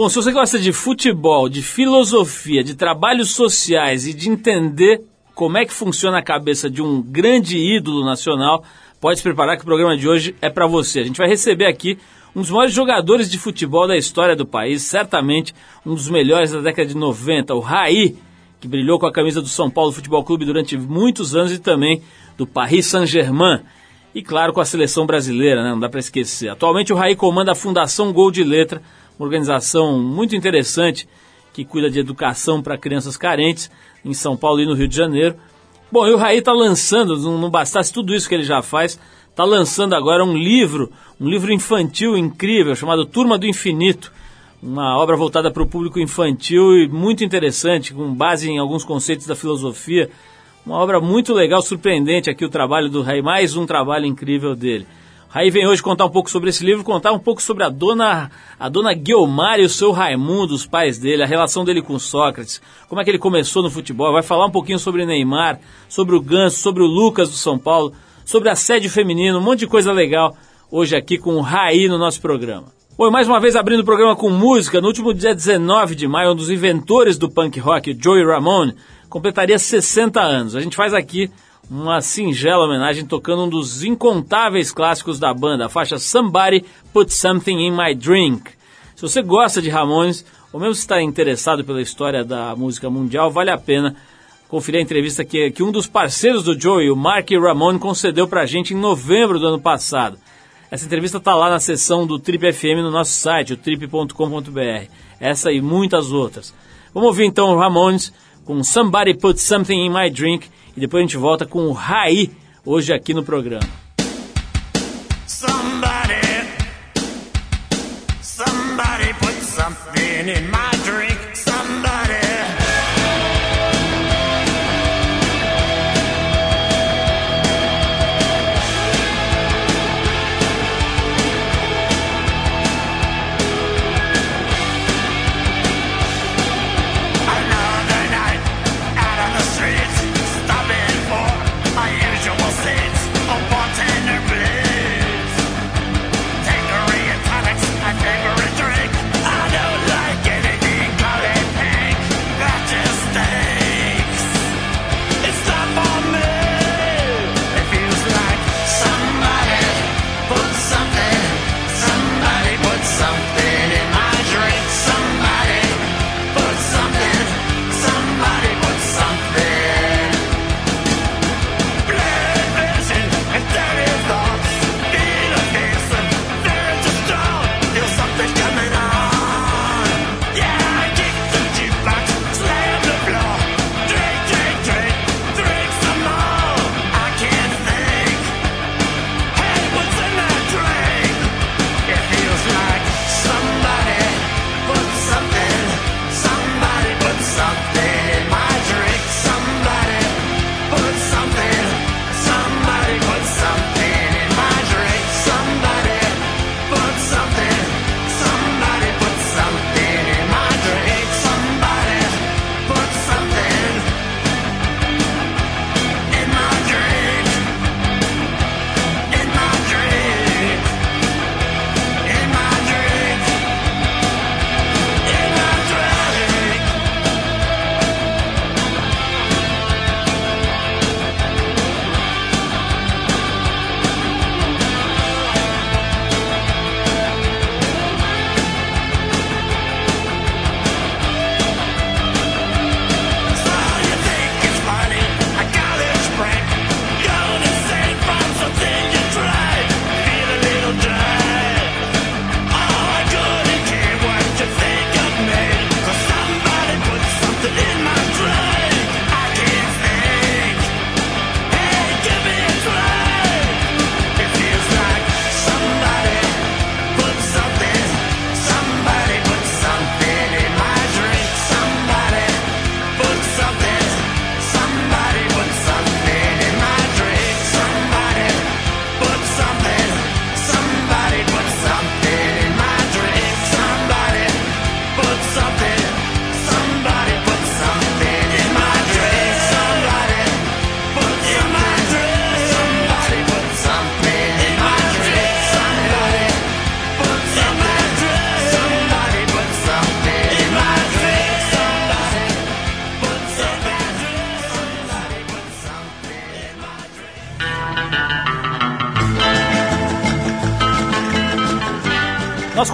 Bom, se você gosta de futebol, de filosofia, de trabalhos sociais e de entender como é que funciona a cabeça de um grande ídolo nacional, pode se preparar que o programa de hoje é para você. A gente vai receber aqui um dos maiores jogadores de futebol da história do país, certamente um dos melhores da década de 90, o Raí, que brilhou com a camisa do São Paulo Futebol Clube durante muitos anos e também do Paris Saint-Germain. E claro, com a seleção brasileira, né? não dá para esquecer. Atualmente o Raí comanda a Fundação Gol de Letra, uma organização muito interessante que cuida de educação para crianças carentes em São Paulo e no Rio de Janeiro. Bom, e o Raí está lançando, não, bastasse tudo isso que ele já faz, está lançando agora um livro, um livro infantil incrível chamado Turma do Infinito, uma obra voltada para o público infantil e muito interessante, com base em alguns conceitos da filosofia. Uma obra muito legal, surpreendente aqui o trabalho do Raí, mais um trabalho incrível dele. Raí vem hoje contar um pouco sobre esse livro, contar um pouco sobre a dona, a dona Guilmar e o seu Raimundo, os pais dele, a relação dele com Sócrates, como é que ele começou no futebol, vai falar um pouquinho sobre Neymar, sobre o Ganso, sobre o Lucas do São Paulo, sobre assédio feminino, um monte de coisa legal hoje aqui com o Raí no nosso programa. Bom, mais uma vez abrindo o programa com música, no último dia 19 de maio, um dos inventores do punk rock, Joey Ramone, completaria 60 anos. A gente faz aqui uma singela homenagem tocando um dos incontáveis clássicos da banda, a faixa Somebody Put Something in My Drink. Se você gosta de Ramones, ou mesmo se está interessado pela história da música mundial, vale a pena conferir a entrevista que, que um dos parceiros do Joey, o Mark Ramone, concedeu para a gente em novembro do ano passado. Essa entrevista está lá na seção do Trip FM no nosso site, o trip.com.br. Essa e muitas outras. Vamos ouvir então o Ramones com Somebody Put Something in My Drink e depois a gente volta com o Raí hoje aqui no programa. Somebody, somebody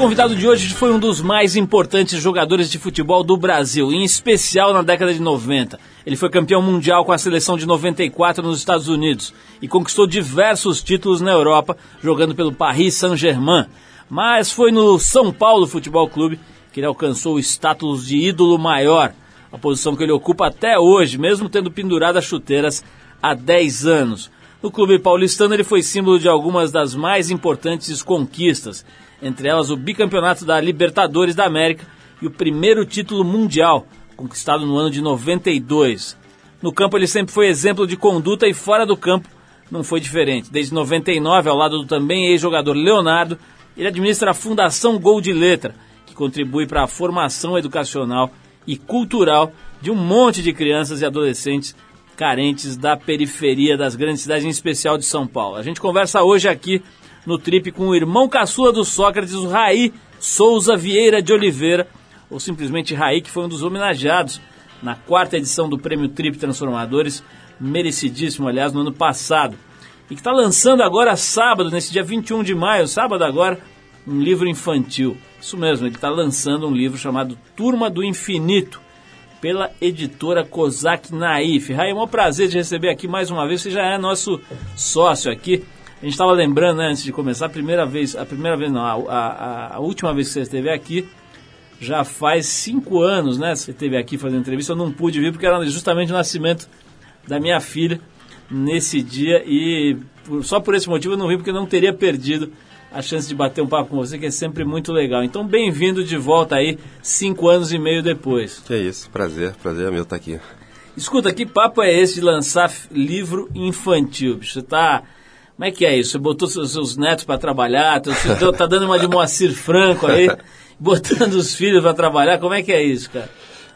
convidado de hoje foi um dos mais importantes jogadores de futebol do Brasil, em especial na década de 90. Ele foi campeão mundial com a seleção de 94 nos Estados Unidos e conquistou diversos títulos na Europa, jogando pelo Paris Saint-Germain. Mas foi no São Paulo Futebol Clube que ele alcançou o status de ídolo maior, a posição que ele ocupa até hoje, mesmo tendo pendurado as chuteiras há 10 anos. No clube paulistano, ele foi símbolo de algumas das mais importantes conquistas entre elas o bicampeonato da Libertadores da América e o primeiro título mundial, conquistado no ano de 92. No campo ele sempre foi exemplo de conduta e fora do campo não foi diferente. Desde 99, ao lado do também ex-jogador Leonardo, ele administra a Fundação Gol de Letra, que contribui para a formação educacional e cultural de um monte de crianças e adolescentes carentes da periferia das grandes cidades, em especial de São Paulo. A gente conversa hoje aqui no trip com o irmão caçula do Sócrates, o Raí Souza Vieira de Oliveira, ou simplesmente Raí, que foi um dos homenageados na quarta edição do Prêmio Trip Transformadores, merecidíssimo, aliás, no ano passado. E que está lançando agora sábado, nesse dia 21 de maio, sábado agora, um livro infantil. Isso mesmo, ele está lançando um livro chamado Turma do Infinito, pela editora Kozak Naif. Raí, é um prazer de receber aqui mais uma vez, você já é nosso sócio aqui a gente estava lembrando, né, antes de começar, a primeira vez, a primeira vez não, a, a, a, última vez que você esteve aqui, já faz cinco anos, né? Você esteve aqui fazendo entrevista, eu não pude vir porque era justamente o nascimento da minha filha nesse dia e por, só por esse motivo eu não vim porque eu não teria perdido a chance de bater um papo com você, que é sempre muito legal. Então, bem-vindo de volta aí, cinco anos e meio depois. Que é isso, prazer, prazer é meu estar aqui. Escuta, que papo é esse de lançar livro infantil? Você está como é que é isso? Você botou seus, seus netos para trabalhar, teu, tá dando uma de Moacir Franco aí, botando os filhos para trabalhar, como é que é isso, cara?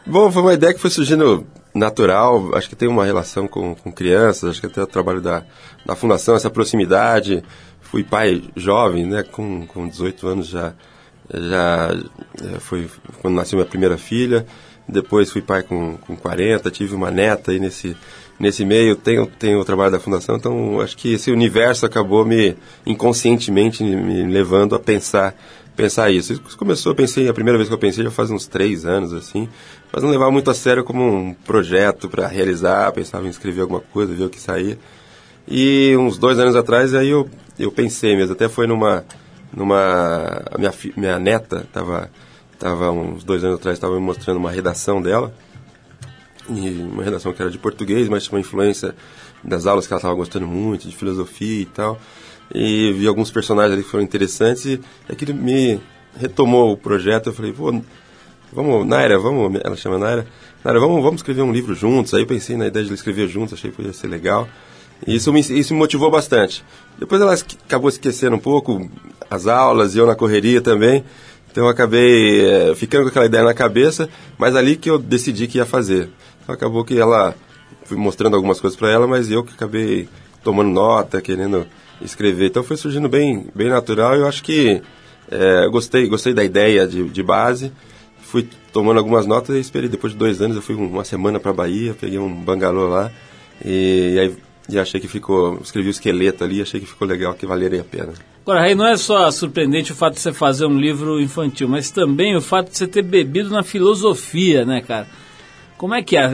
Bom, foi uma ideia que foi surgindo natural, acho que tem uma relação com, com crianças, acho que até o trabalho da, da fundação, essa proximidade. Fui pai jovem, né, com, com 18 anos já, já é, foi quando nasceu minha primeira filha. Depois fui pai com, com 40, tive uma neta aí nesse, nesse meio, tenho, tenho o trabalho da fundação, então acho que esse universo acabou me inconscientemente me levando a pensar pensar isso. Isso começou, pensei, a primeira vez que eu pensei já faz uns três anos, assim, mas não levava muito a sério como um projeto para realizar, pensava em escrever alguma coisa, ver o que saía. E uns dois anos atrás, aí eu, eu pensei mesmo, até foi numa, numa, a minha, minha neta estava, tava uns dois anos atrás, estava me mostrando uma redação dela, e uma redação que era de português, mas tinha uma influência das aulas que ela estava gostando muito, de filosofia e tal. E vi alguns personagens ali que foram interessantes e aquilo me retomou o projeto. Eu falei, pô, vamos, Naira, vamos, ela chama Naira, Naira, vamos, vamos escrever um livro juntos. Aí eu pensei na ideia de escrever juntos, achei que ia ser legal. E isso me, isso me motivou bastante. Depois ela acabou esquecendo um pouco as aulas e eu na correria também. Então eu acabei é, ficando com aquela ideia na cabeça, mas ali que eu decidi que ia fazer. Acabou que ela fui mostrando algumas coisas para ela, mas eu que acabei tomando nota, querendo escrever. Então foi surgindo bem, bem natural. Eu acho que é, gostei, gostei da ideia de, de base. Fui tomando algumas notas e esperei. Depois de dois anos, eu fui uma semana para Bahia, peguei um bangalô lá e, e aí e achei que ficou, escrevi o esqueleto ali, achei que ficou legal, que valeria a pena. Agora, Rei, não é só surpreendente o fato de você fazer um livro infantil, mas também o fato de você ter bebido na filosofia, né, cara? Como é que é?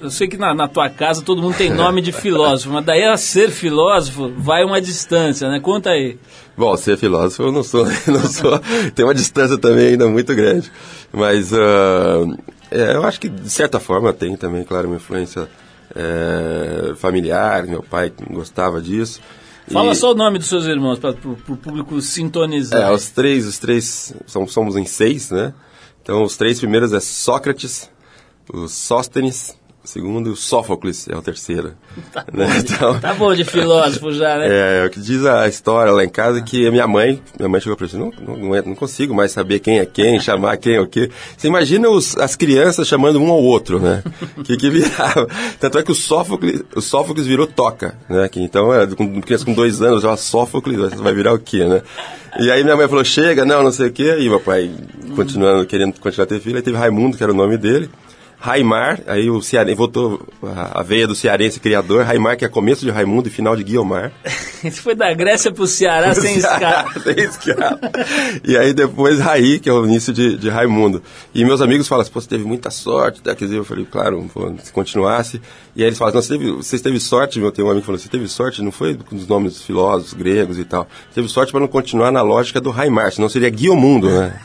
Eu sei que na, na, tua casa todo mundo tem nome de filósofo, mas daí a ser filósofo vai uma distância, né? Conta aí. Bom, ser filósofo eu não sou, não sou tem uma distância também ainda muito grande. Mas uh, é, eu acho que de certa forma tem também, claro, uma influência é, familiar, meu pai gostava disso. Fala e... só o nome dos seus irmãos para o público sintonizar. É, os três, os três, somos, somos em seis, né? Então os três primeiros é Sócrates, o Sóstenes, o segundo, o Sófocles é o terceiro. Tá, né? bom, de, então, tá bom de filósofo já, né? É, é, o que diz a história lá em casa que a minha mãe, minha mãe chegou para mim, não, não, é, não, consigo mais saber quem é quem, chamar quem é o quê. Você imagina os, as crianças chamando um ao outro, né? que, que virava. Tanto é que o Sófocles, o Sófocles virou toca, né? Que, então, é, com criança com dois anos, já Sófocles, vai virar o quê, né? E aí minha mãe falou, chega, não, não sei o quê. E meu pai, continuando, querendo continuar a ter filho, aí teve Raimundo, que era o nome dele. Raimar, aí o Cearense, voltou a, a veia do cearense criador, Raimar, que é começo de Raimundo e final de Guiomar. Isso foi da Grécia pro Ceará sem escala. sem escala. E aí depois Raí, que é o início de, de Raimundo. E meus amigos falam assim, pô, você teve muita sorte, né? quer dizer, eu falei, claro, pô, se continuasse. E aí eles falam, não, você teve, você teve sorte, meu, tem um amigo que falou, você teve sorte, não foi com os nomes dos filósofos gregos e tal. Você teve sorte para não continuar na lógica do Raimar, senão seria Guiomundo, né?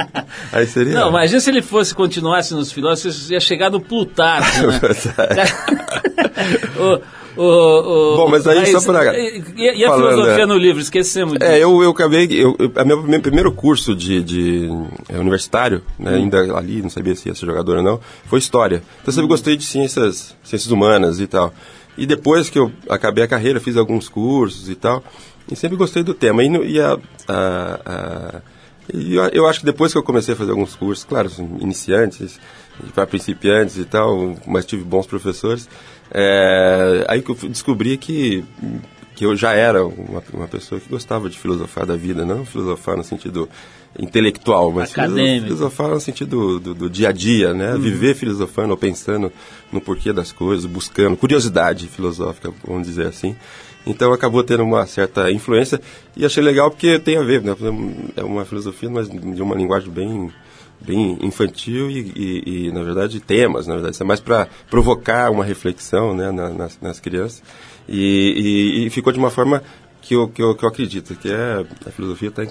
aí seria... Não, imagina se ele fosse, continuasse nos filósofos, ia chegar no Plutarco, né? o, o, Bom, mas aí mas, só para... E, e a falando, filosofia é, no livro? Esquecemos disso. É, eu, eu acabei... Eu, eu, meu, meu primeiro curso de, de é, universitário, né, hum. ainda ali, não sabia se ia ser jogador ou não, foi História. Então eu sempre hum. gostei de ciências, ciências humanas e tal. E depois que eu acabei a carreira, fiz alguns cursos e tal, e sempre gostei do tema. E, e a, a, a e eu, eu, acho que depois que eu comecei a fazer alguns cursos, claro, assim, iniciantes, para principiantes e tal, mas tive bons professores, é, aí que eu descobri que, que eu já era uma, uma pessoa que gostava de filosofar da vida, não filosofar no sentido intelectual, mas Acadêmico. filosofar no sentido do, do, dia a dia, né? Uhum. Viver filosofando ou pensando no porquê das coisas, buscando curiosidade filosófica, vamos dizer assim. Então acabou tendo uma certa influência e achei legal porque tem a ver, né? É uma filosofia, mas de uma linguagem bem bem infantil e, e, e na verdade temas, na verdade, isso é mais para provocar uma reflexão, né, nas, nas crianças. E, e, ficou de uma forma que eu, que eu, que eu acredito, que é a filosofia está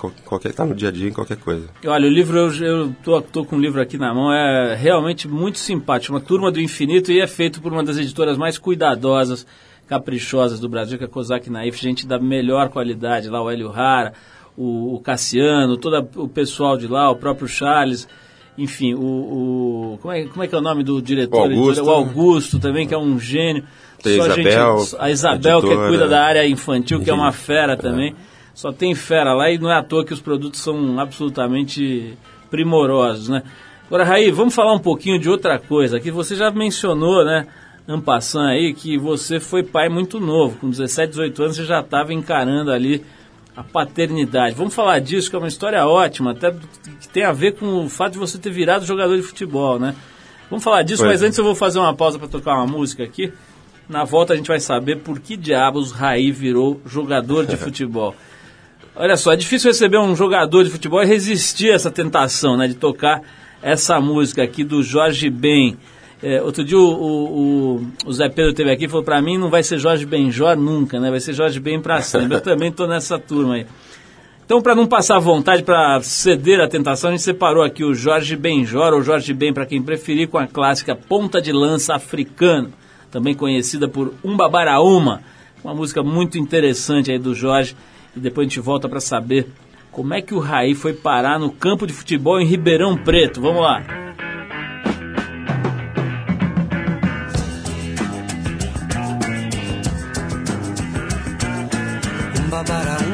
tá no dia a dia em qualquer coisa. Olha, o livro eu, eu tô, tô com o livro aqui na mão, é realmente muito simpático, uma turma do infinito e é feito por uma das editoras mais cuidadosas caprichosas do Brasil, que é a Kozak Naif, gente da melhor qualidade, lá o Hélio Rara, o, o Cassiano, todo o pessoal de lá, o próprio Charles, enfim, o, o como, é, como é que é o nome do diretor? O Augusto, o Augusto também, que é um gênio. Tem Só Isabel, gente, a Isabel, editora, que cuida da área infantil, que é uma fera também. É. Só tem fera lá e não é à toa que os produtos são absolutamente primorosos, né? Agora, Raí, vamos falar um pouquinho de outra coisa, que você já mencionou, né? Ampassan aí, que você foi pai muito novo, com 17, 18 anos você já estava encarando ali a paternidade. Vamos falar disso, que é uma história ótima, até que tem a ver com o fato de você ter virado jogador de futebol, né? Vamos falar disso, pois mas é. antes eu vou fazer uma pausa para tocar uma música aqui. Na volta a gente vai saber por que diabos Raí virou jogador de futebol. Olha só, é difícil receber um jogador de futebol e resistir a essa tentação, né, de tocar essa música aqui do Jorge Ben. É, outro dia o, o, o, Zé Pedro teve aqui e falou para mim não vai ser Jorge Benjor nunca, né? Vai ser Jorge Ben para sempre. Eu também estou nessa turma aí. Então, para não passar vontade, para ceder à tentação, a gente separou aqui o Jorge Benjor, ou Jorge Ben, para quem preferir, com a clássica Ponta de Lança Africano, também conhecida por Umbabaraúma, uma música muito interessante aí do Jorge. E depois a gente volta para saber como é que o Raí foi parar no campo de futebol em Ribeirão Preto. Vamos lá. Joga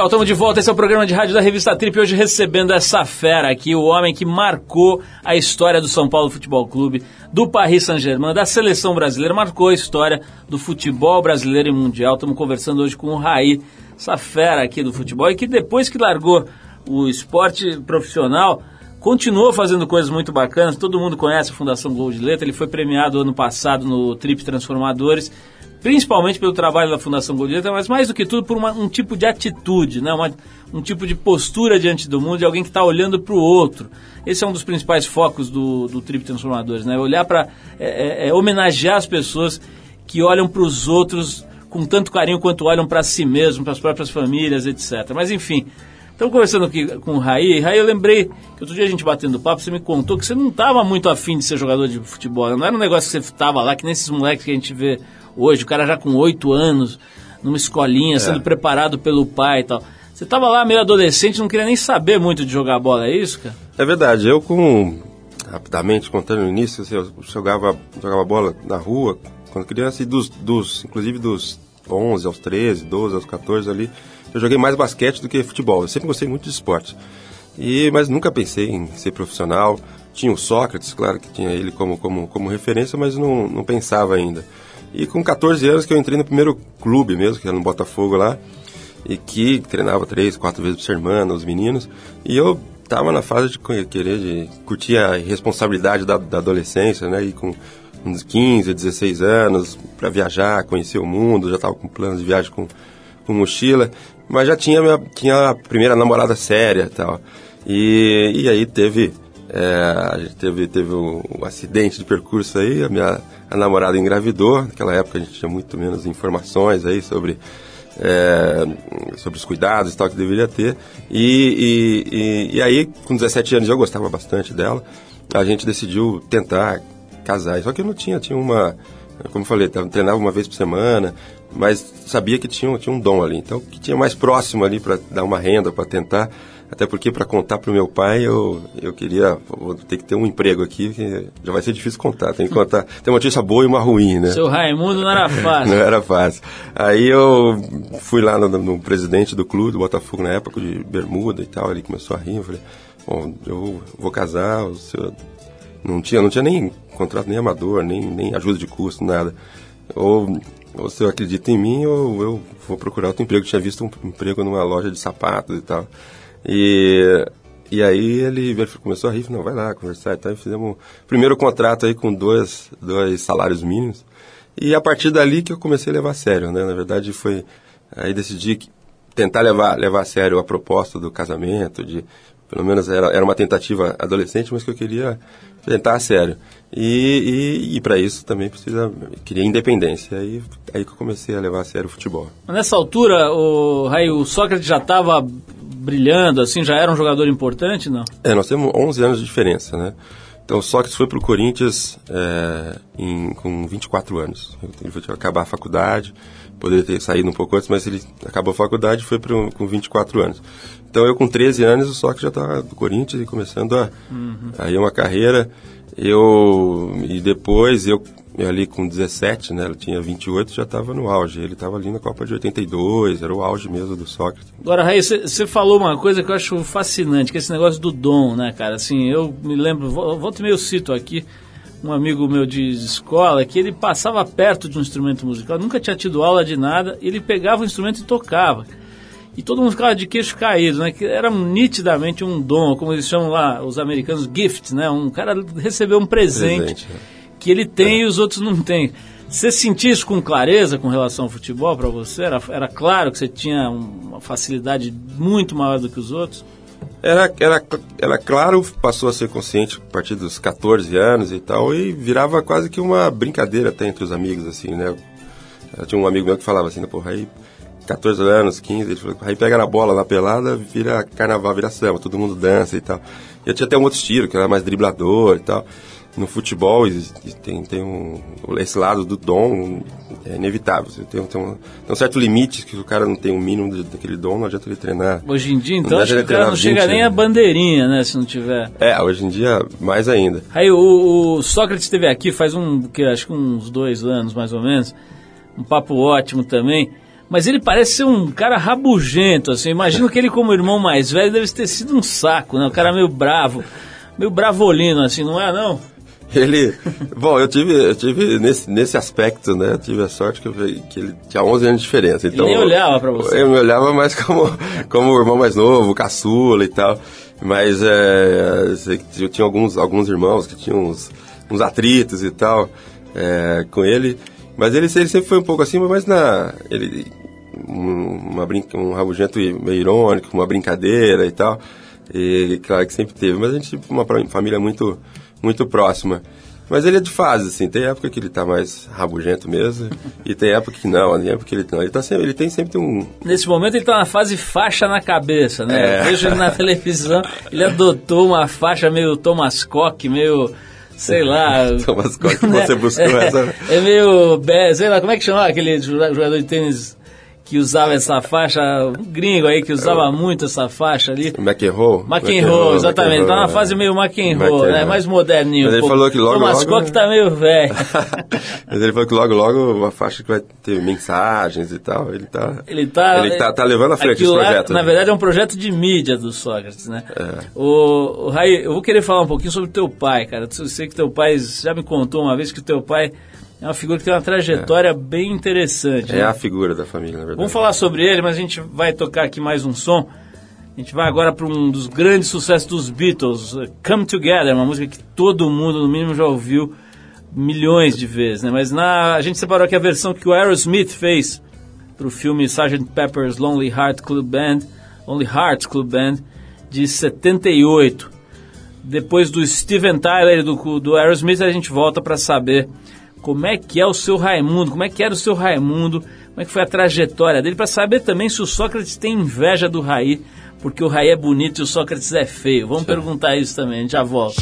Legal, estamos de volta. Esse é o programa de rádio da revista Trip. Hoje recebendo essa fera aqui, o homem que marcou a história do São Paulo Futebol Clube, do Paris Saint-Germain, da seleção brasileira, marcou a história do futebol brasileiro e mundial. Estamos conversando hoje com o Raí, essa fera aqui do futebol, e que depois que largou o esporte profissional, continuou fazendo coisas muito bacanas. Todo mundo conhece a Fundação Gol de Letra. Ele foi premiado ano passado no Trip Transformadores, principalmente pelo trabalho da Fundação Letra, mas mais do que tudo por uma, um tipo de atitude, né? Uma, um tipo de postura diante do mundo de alguém que está olhando para o outro. Esse é um dos principais focos do, do Trip Transformadores, né? Olhar para é, é, é, homenagear as pessoas que olham para os outros com tanto carinho quanto olham para si mesmo, para as próprias famílias, etc. Mas enfim, Estamos conversando aqui com o Raí. Raí, eu lembrei que outro dia a gente batendo papo, você me contou que você não estava muito afim de ser jogador de futebol. Não era um negócio que você estava lá, que nem esses moleques que a gente vê hoje, o cara já com oito anos, numa escolinha, é. sendo preparado pelo pai e tal. Você estava lá meio adolescente, não queria nem saber muito de jogar bola, é isso, cara? É verdade. Eu, com rapidamente contando no início, assim, eu jogava, jogava bola na rua quando criança, e dos, dos, inclusive dos 11 aos 13, 12 aos 14 ali, eu joguei mais basquete do que futebol. Eu sempre gostei muito de esporte. E, mas nunca pensei em ser profissional. Tinha o Sócrates, claro que tinha ele como, como, como referência, mas não, não pensava ainda. E com 14 anos que eu entrei no primeiro clube mesmo, que era no Botafogo lá, e que treinava três, quatro vezes por semana os meninos, e eu estava na fase de querer, de curtir a responsabilidade da, da adolescência, né, e com uns 15, 16 anos, para viajar, conhecer o mundo, já estava com planos de viagem com, com mochila, mas já tinha, minha, tinha a primeira namorada séria e tal. E, e aí teve, é, teve, teve um, um, acidente de percurso aí, a minha a namorada engravidou, naquela época a gente tinha muito menos informações aí sobre, é, sobre os cuidados e tal que deveria ter. E, e, e, e aí, com 17 anos eu gostava bastante dela, a gente decidiu tentar casar. Só que eu não tinha, tinha uma, como eu falei, treinava uma vez por semana, mas sabia que tinha, tinha um dom ali. Então, o que tinha mais próximo ali para dar uma renda, para tentar, até porque para contar para o meu pai, eu, eu queria, vou ter que ter um emprego aqui, que já vai ser difícil contar, tem que contar, tem uma notícia boa e uma ruim, né? Seu Raimundo não era fácil. não era fácil. Aí eu fui lá no, no, presidente do clube, do Botafogo na época, de bermuda e tal, ele começou a rir, eu falei, bom, eu vou casar, o senhor... Não tinha, não tinha nem contrato, nem amador, nem, nem ajuda de custo, nada. Ou você acredita em mim ou eu vou procurar outro emprego. Eu tinha visto um emprego numa loja de sapatos e tal. E, e aí ele começou a rir, não, vai lá conversar e tal. E fizemos o primeiro contrato aí com dois, dois salários mínimos. E a partir dali que eu comecei a levar a sério, né? Na verdade foi... Aí decidi tentar levar, levar a sério a proposta do casamento, de... Pelo menos era, era uma tentativa adolescente, mas que eu queria tentar a sério. E, e, e para isso também precisa queria independência. Aí, aí que eu comecei a levar a sério o futebol. Nessa altura, o, Raio, o Sócrates já estava brilhando, assim, já era um jogador importante, não? É, nós temos 11 anos de diferença, né? Então o Sócrates foi para o Corinthians é, em, com 24 anos. Ele foi acabar a faculdade, poderia ter saído um pouco antes, mas ele acabou a faculdade e foi pro, com 24 anos. Então eu com 13 anos, o Sócrates já estava no Corinthians e começando a, uhum. a ir uma carreira eu e depois eu eu ali com 17, né? Ela tinha 28, já estava no auge. Ele estava ali na Copa de 82, era o auge mesmo do Sócrates. Agora, Raí, você falou uma coisa que eu acho fascinante, que é esse negócio do dom, né, cara? Assim, eu me lembro, volta e meio cito aqui, um amigo meu de escola, que ele passava perto de um instrumento musical, nunca tinha tido aula de nada, ele pegava o instrumento e tocava. E todo mundo ficava de queixo caído, né? Que era nitidamente um dom, como eles chamam lá, os americanos, gift, né? Um cara recebeu um presente, presente né? Que ele tem e os outros não têm. Você sentia isso com clareza com relação ao futebol para você? Era, era claro que você tinha uma facilidade muito maior do que os outros? Era, era, era claro, passou a ser consciente a partir dos 14 anos e tal, e virava quase que uma brincadeira até entre os amigos, assim, né? Eu tinha um amigo meu que falava assim, porra, aí 14 anos, 15, ele falou, aí pega na bola na pelada, vira carnaval, vira samba, todo mundo dança e tal. E eu tinha até um outro estilo, que era mais driblador e tal no futebol tem, tem um, esse lado do dom é inevitável. Tem, tem, um, tem um certo limite que o cara não tem o um mínimo daquele dom, não adianta ele treinar. Hoje em dia, então, acho que o cara não chega nem a bandeirinha, né, se não tiver. É, hoje em dia, mais ainda. Aí o, o Sócrates esteve aqui faz um, que acho que uns dois anos, mais ou menos, um papo ótimo também. Mas ele parece ser um cara rabugento, assim. Imagino que ele, como irmão mais velho, deve ter sido um saco, né? Um cara meio bravo, meio bravolino, assim, não é, não? Ele, bom, eu tive, eu tive nesse, nesse aspecto, né? Eu tive a sorte que, eu, que ele tinha 11 anos de diferença. Então, ele olhava para você. Eu me olhava mais como, como o irmão mais novo, caçula e tal. Mas é, eu tinha alguns, alguns irmãos que tinham uns, uns atritos e tal é, com ele. Mas ele, ele sempre foi um pouco assim, mas na. Ele, uma brinca, um rabugento meio irônico, uma brincadeira e tal. E claro que sempre teve. Mas a gente, uma família muito muito próxima. Mas ele é de fase, assim, tem época que ele tá mais rabugento mesmo, e tem época que não, tem época que ele não. Ele, tá sempre, ele tem sempre um. Nesse momento ele tá na fase faixa na cabeça, né? É. Eu vejo ele na televisão, ele adotou uma faixa meio Thomas Cock, meio sei lá. Thomas Cock, né? você buscou é, essa. É meio, sei lá, como é que chama aquele jogador de tênis que usava essa faixa, um gringo aí que usava é. muito essa faixa ali. McEnroe. McEnroe, exatamente. tá na fase meio McEnroe, né? Mais moderninho. Mas ele falou que logo, Thomas logo... Cook tá meio velho. Mas ele falou que logo, logo uma faixa que vai ter mensagens e tal. Ele tá, ele tá, ele tá, tá levando à frente esse projeto. Lá, na verdade é um projeto de mídia do Sócrates, né? É. O, o Rai, eu vou querer falar um pouquinho sobre o teu pai, cara. Eu sei que teu pai, já me contou uma vez que o teu pai é uma figura que tem uma trajetória é. bem interessante. É né? a figura da família, na verdade. Vamos falar sobre ele, mas a gente vai tocar aqui mais um som. A gente vai agora para um dos grandes sucessos dos Beatles, Come Together, uma música que todo mundo, no mínimo, já ouviu milhões de vezes, né? Mas na, a gente separou aqui a versão que o Aerosmith fez para o filme Sgt. Pepper's Lonely Heart Club Band, Lonely Hearts Club Band, de 78. Depois do Steven Tyler e do, do Aerosmith, a gente volta para saber como é que é o seu Raimundo, como é que era o seu Raimundo, como é que foi a trajetória dele, para saber também se o Sócrates tem inveja do Raí, porque o Raí é bonito e o Sócrates é feio. Vamos Sim. perguntar isso também, a gente já volta.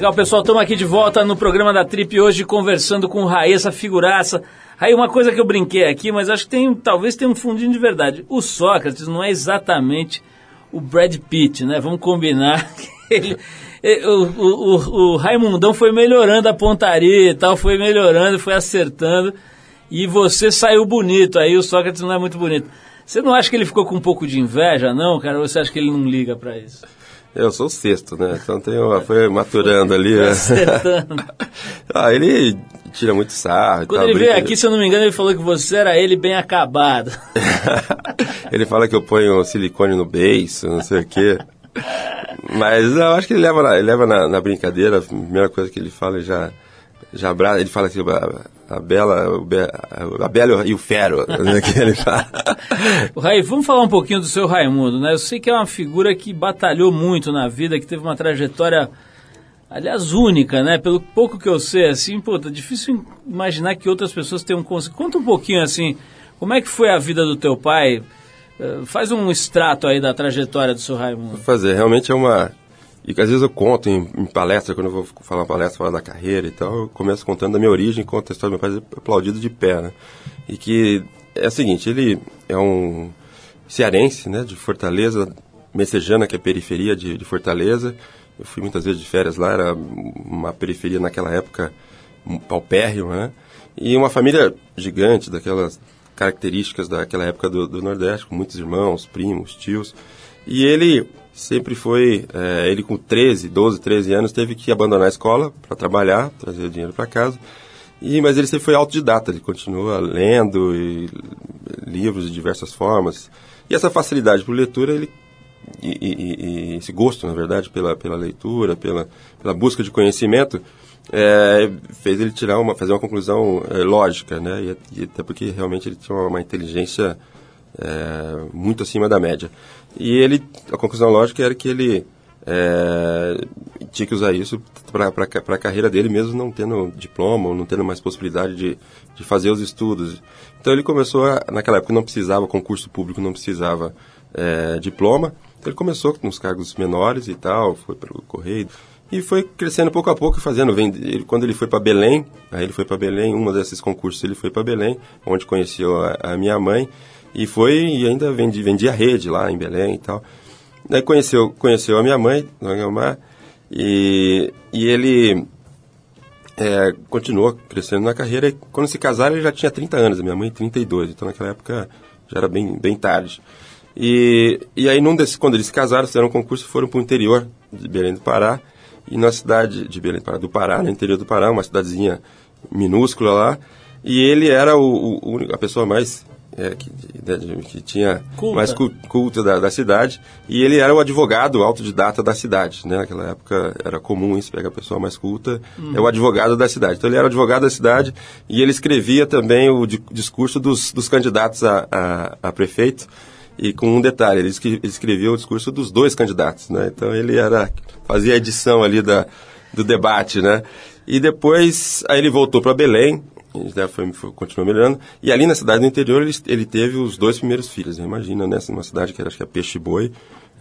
Legal, pessoal, estamos aqui de volta no programa da Trip hoje conversando com o Raí, essa figuraça. Aí uma coisa que eu brinquei aqui, mas acho que tem, talvez tenha um fundinho de verdade. O Sócrates não é exatamente o Brad Pitt, né? Vamos combinar ele, o, o, o, o Raimundão foi melhorando a pontaria e tal, foi melhorando, foi acertando, e você saiu bonito, aí o Sócrates não é muito bonito. Você não acha que ele ficou com um pouco de inveja, não, cara? Ou você acha que ele não liga para isso? Eu sou o sexto, né? Então uma, foi maturando ali, né? Acertando. ah, ele tira muito sarro. e Quando tal, ele veio aqui, se eu não me engano, ele falou que você era ele bem acabado. ele fala que eu ponho silicone no beiço, não sei o quê. Mas eu acho que ele leva na, ele leva na, na brincadeira, a primeira coisa que ele fala, já, já abraça, ele fala assim, a, a Bela, o Be- a Bela e o Fero, né, que ele fala. Raí, vamos falar um pouquinho do seu Raimundo, né? Eu sei que é uma figura que batalhou muito na vida, que teve uma trajetória, aliás, única, né? Pelo pouco que eu sei, assim, pô, tá difícil imaginar que outras pessoas tenham conseguido. Conta um pouquinho, assim, como é que foi a vida do teu pai? Eh, Faz um extrato aí da trajetória do seu Raimundo. fazer. Realmente é uma. E às vezes eu conto em, em palestra, quando eu vou falar uma palestra, falar da carreira e tal, eu começo contando da minha origem, conto a história do meu pai aplaudido de pé, né? E que é o seguinte, ele é um cearense, né, de Fortaleza, Messejana, que é periferia de, de Fortaleza. Eu fui muitas vezes de férias lá, era uma periferia naquela época paupérrima, né? E uma família gigante, daquelas características daquela época do, do Nordeste, com muitos irmãos, primos, tios. E ele sempre foi, eh, ele com 13, 12, 13 anos, teve que abandonar a escola para trabalhar, trazer dinheiro para casa. E, mas ele sempre foi autodidata, ele continua lendo e, livros de diversas formas. E essa facilidade por leitura, ele e, e- e esse gosto, na verdade, pela, pela leitura, pela, pela busca de conhecimento, é, fez ele tirar uma, fazer uma conclusão é, lógica, né? E até porque realmente ele tinha uma, uma inteligência é, muito acima da média. E ele, a conclusão lógica era que ele é, tinha que usar isso para a carreira dele, mesmo não tendo diploma ou não tendo mais possibilidade de, de fazer os estudos. Então ele começou, a, naquela época não precisava, concurso público não precisava é, diploma, então ele começou com uns cargos menores e tal, foi para o Correio, e foi crescendo pouco a pouco fazendo. Quando ele foi para Belém, aí ele foi para Belém, um desses concursos ele foi para Belém, onde conheceu a, a minha mãe, e foi e ainda vendi, vendia rede lá em Belém e tal. Daí conheceu, conheceu a minha mãe, Dona Guilmar, e, e ele é, continuou crescendo na carreira. E quando se casaram, ele já tinha 30 anos, a minha mãe 32, então naquela época já era bem, bem tarde. E, e aí, num desses, quando eles se casaram, fizeram um concurso e foram para o interior de Belém do Pará. E na cidade de Belém do Pará, do Pará, no interior do Pará, uma cidadezinha minúscula lá. E ele era o, o- a pessoa mais é, que, de- que tinha Culta. mais cu- culta da, da cidade. E ele era o advogado autodidata da cidade. Né? Naquela época era comum isso, pegar a pessoa mais culta, é o advogado da cidade. Então ele era o advogado da cidade e ele escrevia também o di- discurso dos, dos candidatos a, a, a prefeito. E com um detalhe, ele escrevia o discurso dos dois candidatos, né? Então ele era fazia a edição ali da, do debate, né? E depois, aí ele voltou para Belém, já foi, foi- continuou melhorando, e ali na cidade do interior ele, ele teve os dois primeiros filhos, né? imagina, nessa numa cidade que era, acho que é Peixe Boi,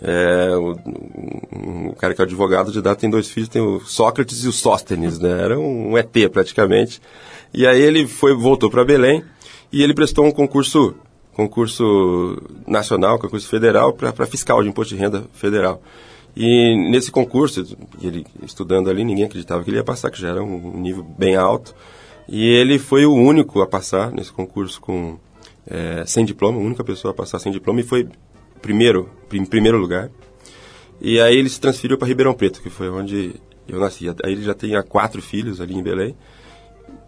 é, o, o cara que é advogado de data tem dois filhos, tem o Sócrates e o Sóstenes, né? Era um, ET praticamente. E aí ele foi, voltou para Belém, e ele prestou um concurso concurso nacional, concurso federal para fiscal de imposto de renda federal. E nesse concurso, ele estudando ali, ninguém acreditava que ele ia passar, que já era um nível bem alto. E ele foi o único a passar nesse concurso com eh, sem diploma, a única pessoa a passar sem diploma e foi primeiro, em primeiro lugar. E aí ele se transferiu para Ribeirão Preto, que foi onde eu nasci. Aí ele já tinha quatro filhos ali em Belém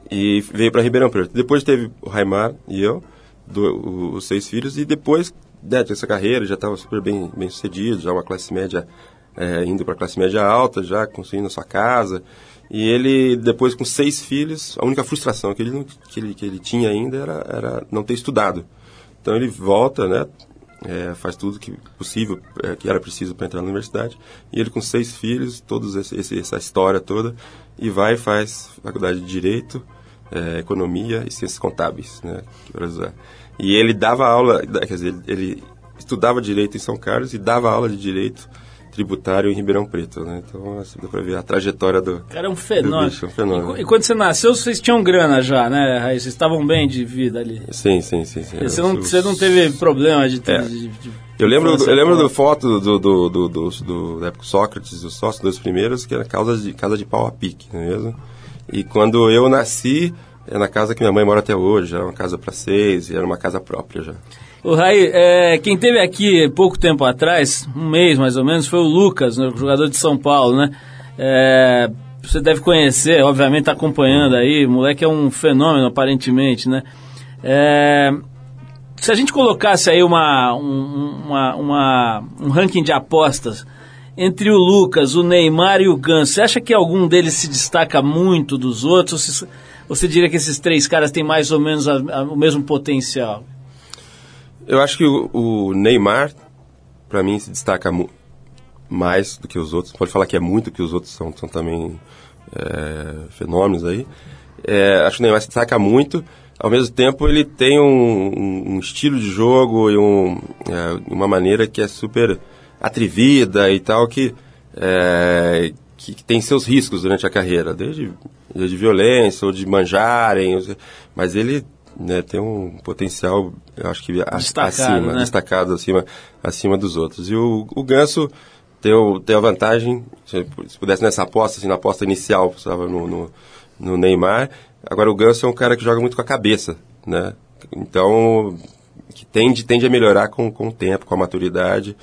e veio para Ribeirão Preto. Depois teve o Raimar e eu, do- os seis filhos, e depois né, dessa carreira já estava super bem, bem sucedido, já uma classe média, é, indo para classe média alta, já construindo a sua casa. E ele, depois com seis filhos, a única frustração que ele, que ele, que ele tinha ainda era, era não ter estudado. Então ele volta, né? é, faz tudo que possível, é, que era preciso para entrar na universidade. E ele com seis filhos, todos esse, esse- essa história toda, e vai faz faculdade de Direito, é, Economia e Ciências Contábeis, né? usar. E ele dava aula, quer dizer, ele estudava Direito em São Carlos e dava aula de Direito tributário em Ribeirão Preto, né? Então, assim, dá pra ver a trajetória do. O cara é um fenômeno. bicho, é um fenômeno. E, e quando você nasceu, vocês tinham grana já, né, Raí? Vocês estavam bem de vida ali. Sim, sim, sim. sim. Você não, você não teve problema de ter. É. de- de- Eu lembro, infância eu lembro do foto do, do, do, do, do- da época Sócrates e os sócios, dois primeiros, que era casa de, casa de pau a pique, não é mesmo? E quando eu nasci, é na casa que minha mãe mora até hoje, era uma casa para seis, era uma casa própria já. O Raí, é, quem teve aqui pouco tempo atrás, um mês mais ou menos, foi o Lucas, né, jogador de São Paulo, né? É, você deve conhecer, obviamente está acompanhando aí, o moleque é um fenômeno aparentemente, né? É, se a gente colocasse aí uma, um, uma, uma- um ranking de apostas entre o Lucas, o Neymar e o Ganso, você acha que algum deles se destaca muito dos outros? Ou Você, você diria que esses três caras têm mais ou menos a- a- o mesmo potencial? Eu acho que o, o Neymar, para mim, se destaca mais do que os outros. Pode falar que é muito, que os outros são, são também é, fenômenos aí. É, acho que o Neymar se destaca muito. Ao mesmo tempo, ele tem um, um- estilo de jogo e um, é, uma maneira que é super atrevida e tal, que, que, que tem seus riscos durante a carreira, desde, desde violência ou de manjarem, mas ele né, tem um potencial, eu acho que Destacado, acima, né? destacado acima, acima dos outros. E o, o Ganso tem, o- tem a vantagem, se se pudesse nessa aposta, assim, na aposta inicial, estava no, no, no Neymar, agora o Ganso é um cara que joga muito com a cabeça, né? Então, que tende, tende a melhorar com, com o tempo, com a maturidade,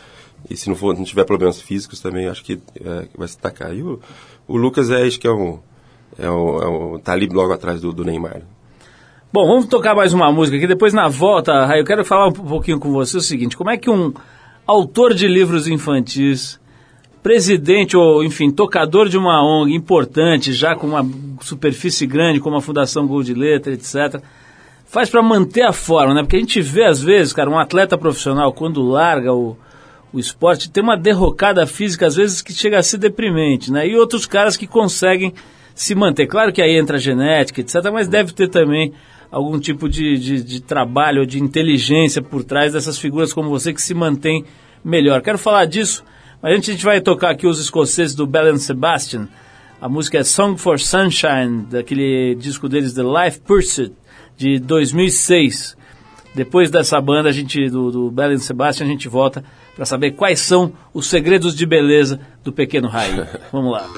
e se não, for, não tiver problemas físicos também, acho que, é, vai se destacar. E o, o Lucas é, acho que é um, é um, é um, tá ali logo atrás do, do Neymar. Bom, vamos tocar mais uma música aqui. Depois, na volta, Raio, eu quero falar um pouquinho com você o seguinte: como é que um autor de livros infantis, presidente ou, enfim, tocador de uma ONG importante, já com uma superfície grande, como a Fundação Gol de Letra, etc., faz para manter a forma, né? Porque a gente vê, às vezes, cara, um atleta profissional, quando larga o, o esporte, tem uma derrocada física, às vezes, que chega a ser deprimente, né? E outros caras que conseguem se manter. Claro que aí entra a genética, etc., mas deve ter também algum tipo de, de, de trabalho, de inteligência por trás dessas figuras como você que se mantém melhor. Quero falar disso, mas antes a gente vai tocar aqui os escoceses do Bell and Sebastian. A música é Song for Sunshine, daquele disco deles, The Life Pursuit, de 2006. Depois dessa banda, a gente do, do Bell and Sebastian, a gente volta para saber quais são os segredos de beleza do pequeno Raí. Vamos lá.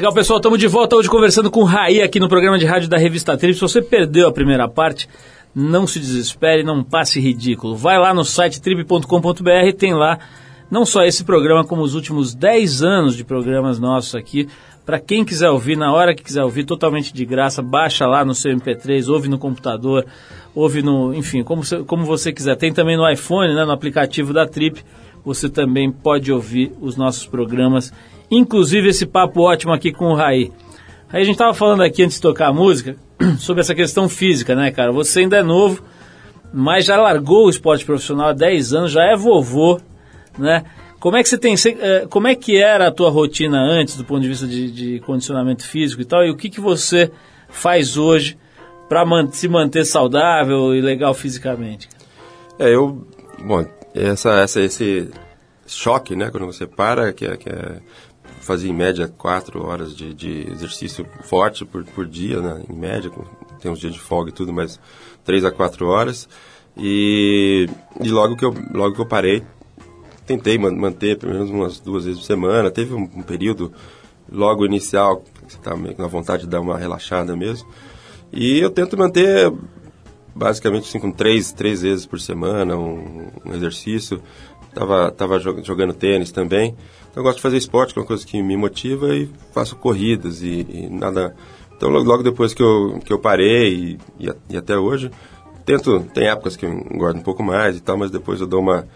Legal, pessoal, estamos de volta hoje conversando com Raí aqui no programa de rádio da Revista Trip. Se você perdeu a primeira parte, não se desespere, não passe ridículo. Vai lá no site trip.com.br, tem lá não só esse programa, como os últimos 10 anos de programas nossos aqui. Para quem quiser ouvir, na hora que quiser ouvir, totalmente de graça, baixa lá no seu MP3, ouve no computador, ouve no. Enfim, como você, como você quiser. Tem também no iPhone, né, no aplicativo da Trip, você também pode ouvir os nossos programas, inclusive esse papo ótimo aqui com o Raí. Aí a gente estava falando aqui antes de tocar a música sobre essa questão física, né, cara? Você ainda é novo, mas já largou o esporte profissional há 10 anos, já é vovô, né? Como é que você tem, eh, como é que era a tua rotina antes do ponto de vista de, de condicionamento físico e tal? E o que que você faz hoje para se manter saudável e legal fisicamente? É, eu. Bom, essa, essa, esse choque, né, quando você para, que é, que é fazer em média quatro horas de, de exercício forte por, por dia, né, em média, tem uns dias de folga e tudo, mas três a quatro horas. E, e logo, que eu, logo que eu parei, tentei man- manter pelo menos umas duas vezes por semana. Teve um, um período logo inicial, que você estava meio na vontade de dar uma relaxada mesmo. E eu tento manter basicamente assim, com três, três vezes por semana, um, um exercício. Tava, tava jo- jogando tênis também. Eu gosto de fazer esporte, que é uma coisa que me motiva, e faço corridas e, e nada. Então logo, logo depois que eu, que eu parei e, e, e até hoje, tento. Tem épocas que eu engordo um pouco mais e tal, mas depois eu dou uma,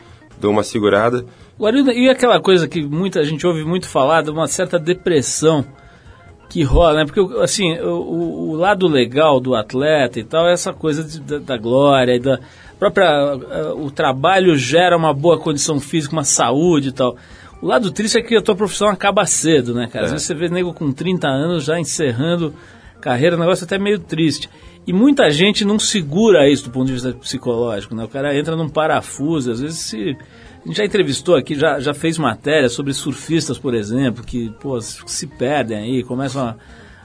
dou uma segurada. Guarida, e aquela coisa que muita gente ouve muito falar de uma certa depressão que rola, né? Porque, assim, o, o- o lado legal do atleta e tal é essa coisa de- da, da glória e da própria... eh, o trabalho gera uma boa condição física, uma saúde e tal. O lado triste é que a tua profissão acaba cedo, né, cara? Às É. vezes você vê nego com 30 anos já encerrando carreira, um negócio até meio triste. E muita gente não segura isso do ponto de vista psicológico, né? O cara entra num parafuso, às vezes se... A gente já entrevistou aqui, já, já fez matéria sobre surfistas, por exemplo, que pô, se perdem aí, começam a,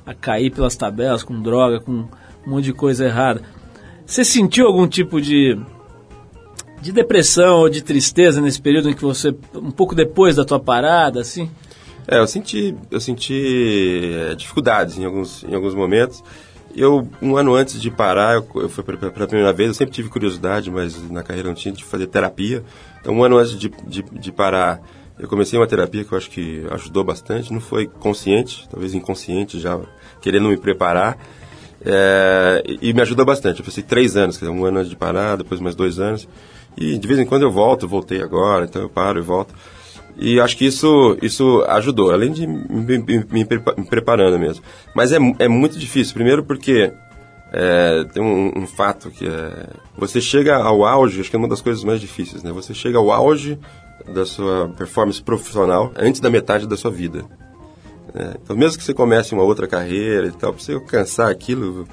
a cair pelas tabelas com droga, com um monte de coisa errada. Você sentiu algum tipo de, de depressão ou de tristeza nesse período em que você, um pouco depois da tua parada, assim? É, eu senti, eu senti é, dificuldades em alguns, em alguns momentos. Eu, um ano antes de parar, eu, eu fui pela primeira vez, eu sempre tive curiosidade, mas na carreira não tinha, de fazer terapia. Então, um ano antes de, de, de parar, eu comecei uma terapia que eu acho que ajudou bastante. Não foi consciente, talvez inconsciente, já querendo me preparar. É, e, me ajuda bastante. Eu passei três anos, quer dizer, um ano de parar, depois mais dois anos. E de vez em quando eu volto, voltei agora, então eu paro e volto. E acho que isso, isso ajudou, além de me, me- me prepa- me preparando mesmo. Mas é, é muito difícil, primeiro porque é, tem um, um fato que é... Você chega ao auge, acho que é uma das coisas mais difíceis, né? Você chega ao auge da sua performance profissional antes da metade da sua vida. Né? Então, mesmo que você comece uma outra carreira e tal, para você alcançar aquilo,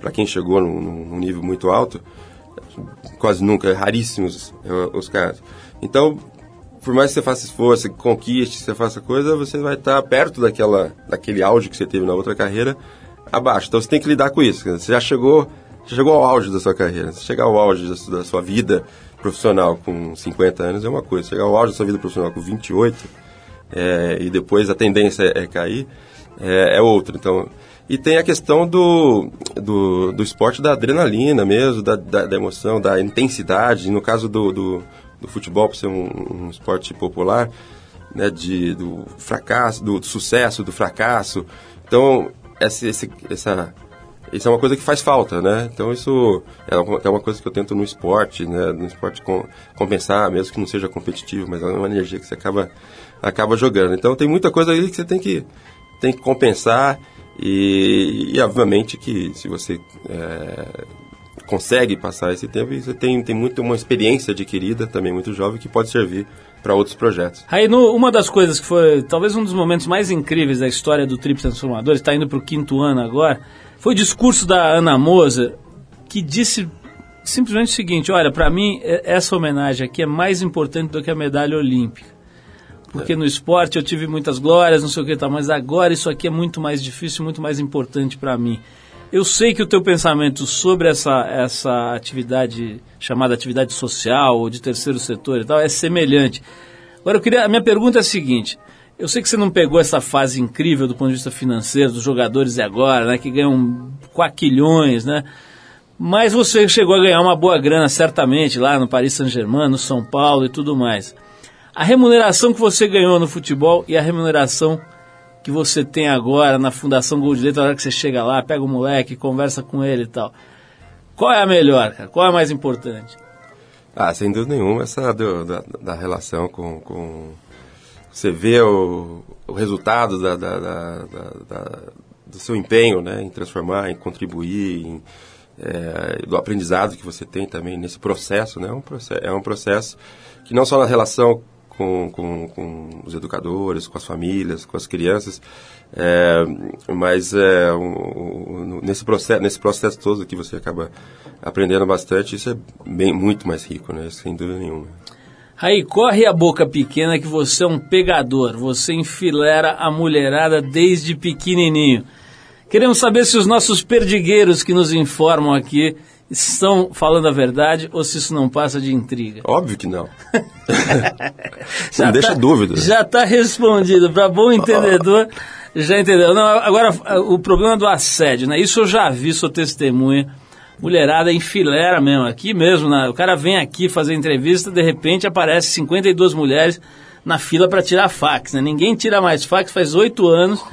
para quem chegou num, num nível muito alto, quase nunca, é raríssimos é, os casos. Então, por mais que você faça esforço, você conquiste, você faça coisa, você vai estar perto daquela, daquele auge que você teve na outra carreira abaixo. Então você tem que lidar com isso. Você já chegou, já chegou ao auge da sua carreira. Se chegar ao auge da sua vida profissional com 50 anos é uma coisa. Chegar ao auge da sua vida profissional com 28 é, e depois a tendência é, é cair é, é outra. Então, e tem a questão do, do, do esporte da adrenalina mesmo, da, da, da emoção, da intensidade. No caso do, do, do futebol, por ser um, um esporte popular, né, de, do fracasso, do, do sucesso, do fracasso. Então, essa, essa, isso é uma coisa que faz falta, né? Então, isso é uma, é uma coisa que eu tento no esporte, né? No esporte com, compensar, mesmo que não seja competitivo, mas é uma energia que você acaba, acaba jogando. Então, tem muita coisa aí que você tem que, tem que compensar e, e obviamente que se você é, consegue passar esse tempo, você tem, tem muito uma experiência adquirida, também muito jovem, que pode servir para outros projetos. Aí, no, uma das coisas que foi talvez um dos momentos mais incríveis da história do Trip Transformador, está indo para o quinto ano agora, foi o discurso da Ana Moser, que disse simplesmente o seguinte: olha, para mim, essa homenagem aqui é mais importante do que a medalha olímpica. Porque no esporte eu tive muitas glórias, não sei o que tal, mas agora isso aqui é muito mais difícil, muito mais importante para mim. Eu sei que o teu pensamento sobre essa, essa atividade chamada atividade social ou de terceiro setor e tal é semelhante. Agora eu queria, a minha pergunta é a seguinte: eu sei que você não pegou essa fase incrível do ponto de vista financeiro dos jogadores de agora, né, que ganham quaquilhões, né? Mas você chegou a ganhar uma boa grana certamente lá no Paris Saint-Germain, no São Paulo e tudo mais. A remuneração que você ganhou no futebol e a remuneração que você tem agora na Fundação Gol Letra, na hora que você chega lá, pega o moleque, conversa com ele e tal. Qual é a melhor, cara? Qual é a mais importante? Ah, sem dúvida nenhuma, essa do- da, da relação com, com- Você vê o, o resultado da, da- do seu empenho né, em transformar, em contribuir, em, é, do aprendizado que você tem também nesse processo. Né, é, um é um processo que não só na relação com, com, com os educadores, com as famílias, com as crianças, é, mas é, um- um- nesse, processo, nesse processo todo que você acaba aprendendo bastante, isso é bem, muito mais rico, né, sem dúvida nenhuma. Aí corre a boca pequena que você é um pegador, você enfilera a mulherada desde pequenininho. Queremos saber se os nossos perdigueiros que nos informam aqui estão falando a verdade ou se isso não passa de intriga. Óbvio que não. Já não deixa tá- dúvidas. Já está respondido, para bom entendedor, já entendeu. Não, agora, o problema do assédio, né? Isso eu já vi, sou testemunha. Mulherada enfilera mesmo, aqui mesmo. né? O cara vem aqui fazer entrevista, de repente aparece 52 mulheres na fila para tirar fax. Né? Ninguém tira mais fax faz oito anos.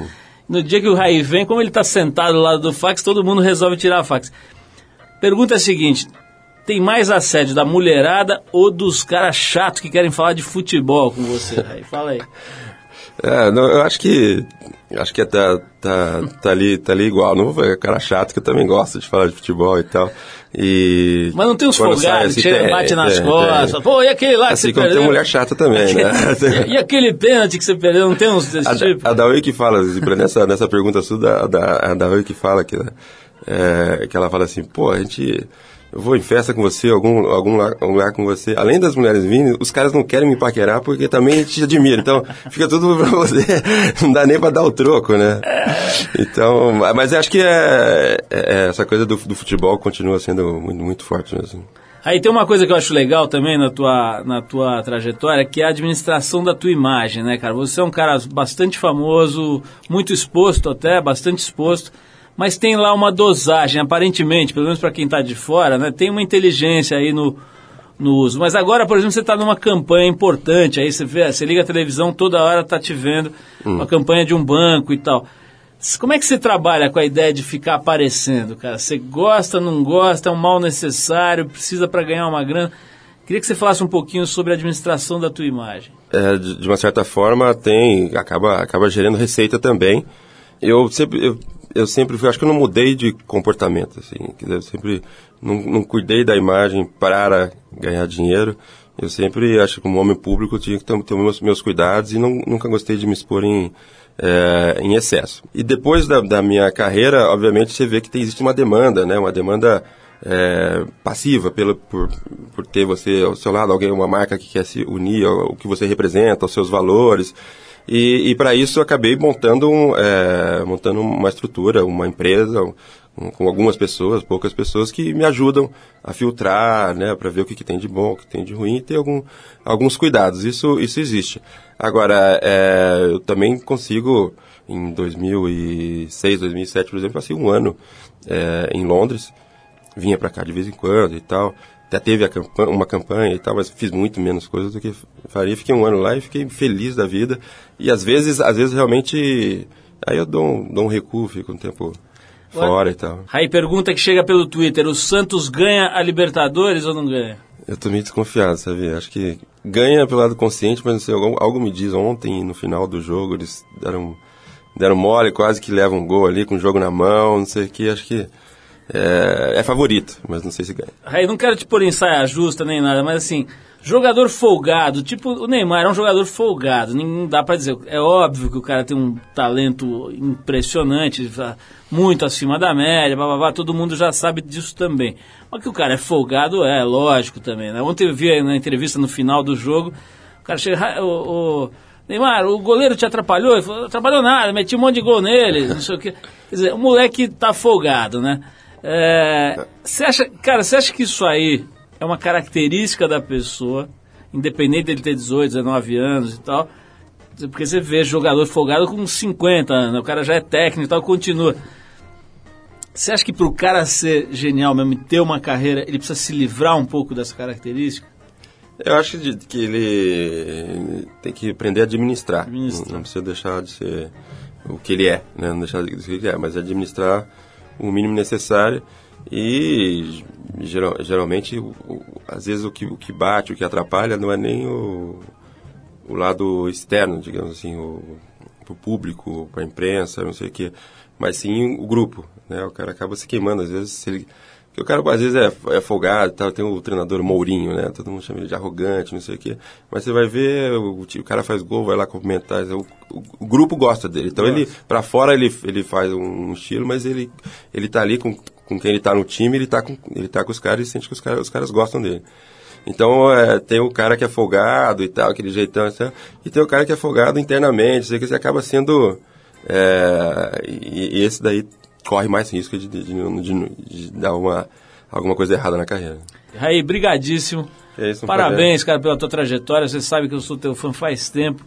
No dia que o Raí vem, como ele está sentado do lado do fax, todo mundo resolve tirar fax. Pergunta é a seguinte: tem mais assédio da mulherada ou dos caras chatos que querem falar de futebol com você? Aí, fala aí. É, não, eu acho que acho que tá, tá, tá, ali, tá ali igual. Não vou ver cara chato que eu também gosto de falar de futebol e tal. E Mas não tem uns sai, folgados assim, que chega tem, bate nas tem, costas. Pô, e aquele lá que Assim você como perdeu? tem mulher chata também, né? E aquele pênalti que você perdeu, não tem uns desse A, tipo? a Daui que fala, nessa, nessa pergunta sua, a, da- a que fala que, é, que ela fala assim, pô, a gente. Eu vou em festa com você, algum, algum lugar, algum lugar com você. Além das mulheres vindo, os caras não querem me paquerar porque também te admiram. Então, fica tudo pra você. Não dá nem pra dar o troco, né? Então, mas acho que é, é- é essa coisa do, do futebol continua sendo muito, muito forte mesmo. Aí tem uma coisa que eu acho legal também na tua, na tua trajetória, que é a administração da tua imagem, né, cara? Você é um cara bastante famoso, muito exposto até, bastante exposto, mas tem lá uma dosagem, aparentemente, pelo menos para quem está de fora, né? Tem uma inteligência aí no, no uso. Mas agora, por exemplo, você está numa campanha importante, aí você vê, você liga a televisão, toda hora tá te vendo, uma campanha de um banco e tal. Como é que você trabalha com a ideia de ficar aparecendo, cara? Você gosta, não gosta, é um mal necessário, precisa para ganhar uma grana? Queria que você falasse um pouquinho sobre a administração da tua imagem. é, de, de uma certa forma tem acaba acaba gerando receita também eu sempre eu, eu sempre fui, acho que eu não mudei de comportamento assim eu sempre não, não cuidei da imagem para ganhar dinheiro eu sempre acho que como homem público eu tinha que ter, ter meus, meus cuidados e não, nunca gostei de me expor em é, em excesso e depois da, da minha carreira obviamente você vê que tem, existe uma demanda né uma demanda é, passiva pelo, por, por ter você ao seu lado alguém, uma marca que quer se unir ao, ao que você representa, aos seus valores. E, e para isso acabei montando, um, é, montando uma estrutura, uma empresa, um, com algumas pessoas, poucas pessoas que me ajudam a filtrar, né, para ver o que, que tem de bom, o que tem de ruim e ter algum, alguns cuidados. Isso, isso existe. Agora, é, eu também consigo, em 2006, 2007, por exemplo, passei um ano é, em Londres, vinha para cá de vez em quando e tal. Até teve campanha, uma campanha e tal, mas fiz muito menos coisas do que faria. Fiquei um ano lá e fiquei feliz da vida. E às vezes, às vezes realmente, aí eu dou um, dou um recuo, fico um tempo fora e tal. Aí pergunta que chega pelo Twitter: o Santos ganha a Libertadores ou não ganha? Eu tô meio desconfiado, sabe? Acho que ganha pelo lado consciente, mas não sei, algo, algo me diz ontem, no final do jogo, eles deram, deram mole, quase que levam um gol ali com o jogo na mão, não sei o que, acho que é, é favorito, mas não sei se ganha. Aí não quero te pôr em saia justa nem nada, mas assim, jogador folgado, tipo o Neymar é um jogador folgado, não dá pra dizer. É óbvio que o cara tem um talento impressionante, muito acima da média, blá, blá, blá, todo mundo já sabe disso também. Mas que o cara é folgado, é lógico também. Né? Ontem eu vi na entrevista no final do jogo, o cara chega, o, o Neymar, o goleiro te atrapalhou? Ele falou, atrapalhou nada, meti um monte de gol nele, não sei o quê. Quer dizer, o moleque tá folgado, né? É, você acha, cara, você acha que isso aí é uma característica da pessoa, independente dele ter 18, 19 anos e tal? Porque você vê jogador folgado com 50 anos, o cara já é técnico e tal, continua. Você acha que para o cara ser genial mesmo e ter uma carreira, ele precisa se livrar um pouco dessa característica? Eu acho que, que ele tem que aprender a administrar. Administrar. Não, não precisa deixar de ser o que ele é, né? Não deixar de ser o que ele é, mas administrar o mínimo necessário e geral, geralmente o, às vezes o que, o que bate, o que atrapalha não é nem o, o lado externo, digamos assim, o, o público, para a imprensa, não sei o quê, mas sim o grupo, né? O cara acaba se queimando às vezes se ele porque o cara às vezes é, é folgado tal, tem o treinador Mourinho, né? Todo mundo chama ele de arrogante, não sei o quê. Mas você vai ver, o, o cara faz gol, vai lá cumprimentar. O, o, o grupo gosta dele. Então ele, para fora ele, ele faz um estilo, mas ele, ele tá ali com, com quem ele tá no time, ele tá com, ele tá com os caras e sente que os caras, os caras gostam dele. Então, é, tem o cara que é folgado e tal, aquele jeitão, assim, e tem o cara que é folgado internamente, sei que você acaba sendo. É, e, e, esse daí corre mais risco de, de, de, de, dar uma, alguma coisa errada na carreira. Raí, brigadíssimo. É isso, Parabéns, cara, pela tua trajetória. Você sabe que eu sou teu fã faz tempo.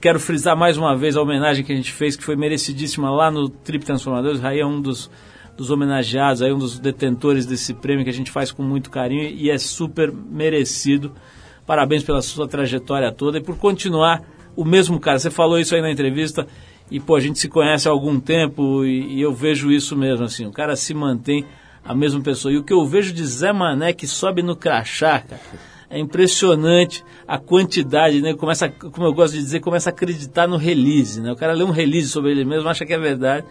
Quero frisar mais uma vez a homenagem que a gente fez, que foi merecidíssima lá no Trip Transformadores. Raí é um dos, dos homenageados, aí um dos detentores desse prêmio que a gente faz com muito carinho e é super merecido. Parabéns pela sua trajetória toda e por continuar o mesmo cara. Você falou isso aí na entrevista e pô, a gente se conhece há algum tempo e, e, eu vejo isso mesmo, assim, o cara se mantém a mesma pessoa. E o que eu vejo de Zé Mané que sobe no crachá, cara, é impressionante a quantidade, né? Começa, como eu gosto de dizer, começa a acreditar no release, né? O cara lê um release sobre ele mesmo, acha que é verdade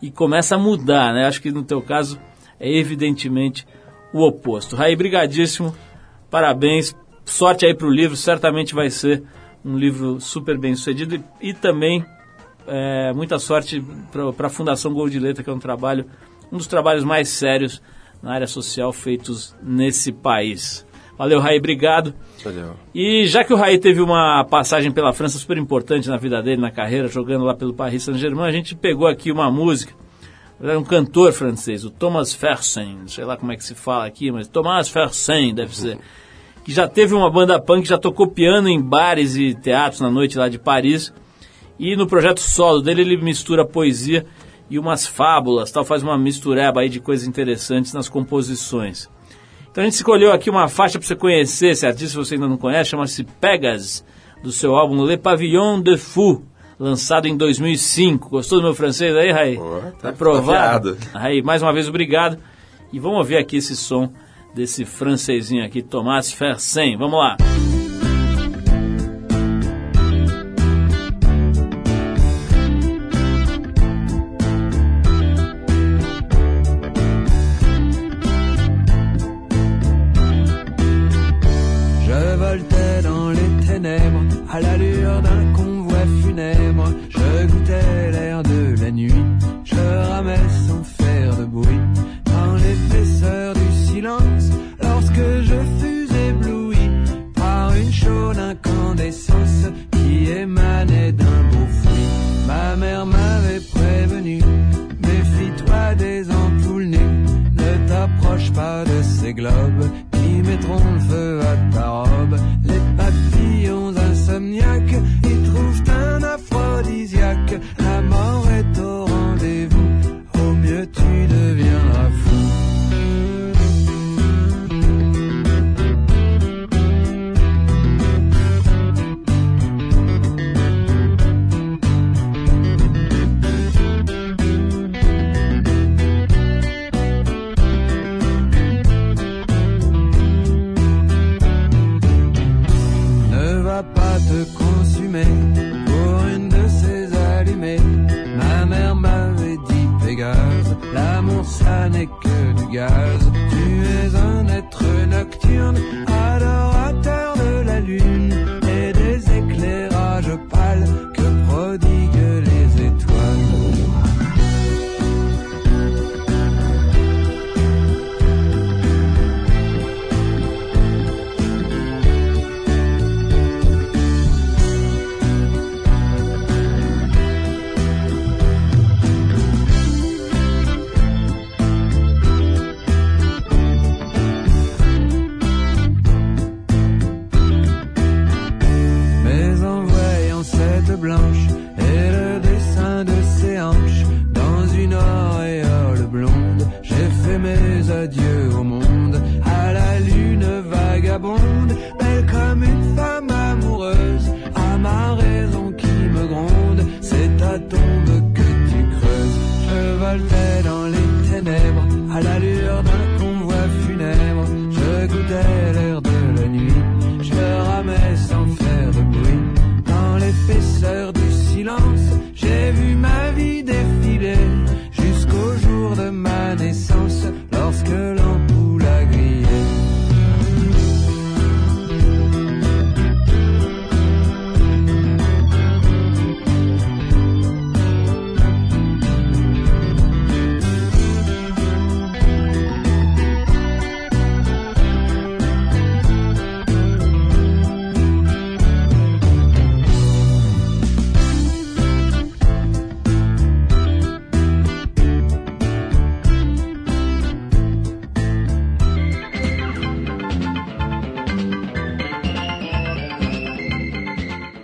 e começa a mudar, né? Acho que no teu caso é evidentemente o oposto. Raí, brigadíssimo, parabéns, sorte aí para o livro, certamente vai ser um livro super bem sucedido e, e também é, muita sorte para a Fundação Gol de Letra, que é um trabalho, um dos trabalhos mais sérios na área social feitos nesse país. Valeu, Raí, obrigado. Valeu. E já que o Raí teve uma passagem pela França super importante na vida dele, na carreira, jogando lá pelo Paris Saint-Germain, a gente pegou aqui uma música, era um cantor francês, o Thomas Fersen, sei lá como é que se fala aqui, mas Thomas Fersen deve ser, que já teve uma banda punk, já tocou piano em bares e teatros na noite lá de Paris, e no projeto solo dele ele mistura poesia e umas fábulas, tal, faz uma mistureba aí de coisas interessantes nas composições. Então a gente escolheu aqui uma faixa para você conhecer, esse artista se você ainda não conhece, chama-se Pegas, do seu álbum Le Pavillon de Fou, lançado em 2005. Gostou do meu francês aí, Raí? tá aprovado. Raí, mais uma vez obrigado. E vamos ouvir aqui esse som desse francesinho aqui, Thomas Fersen. Vamos lá. à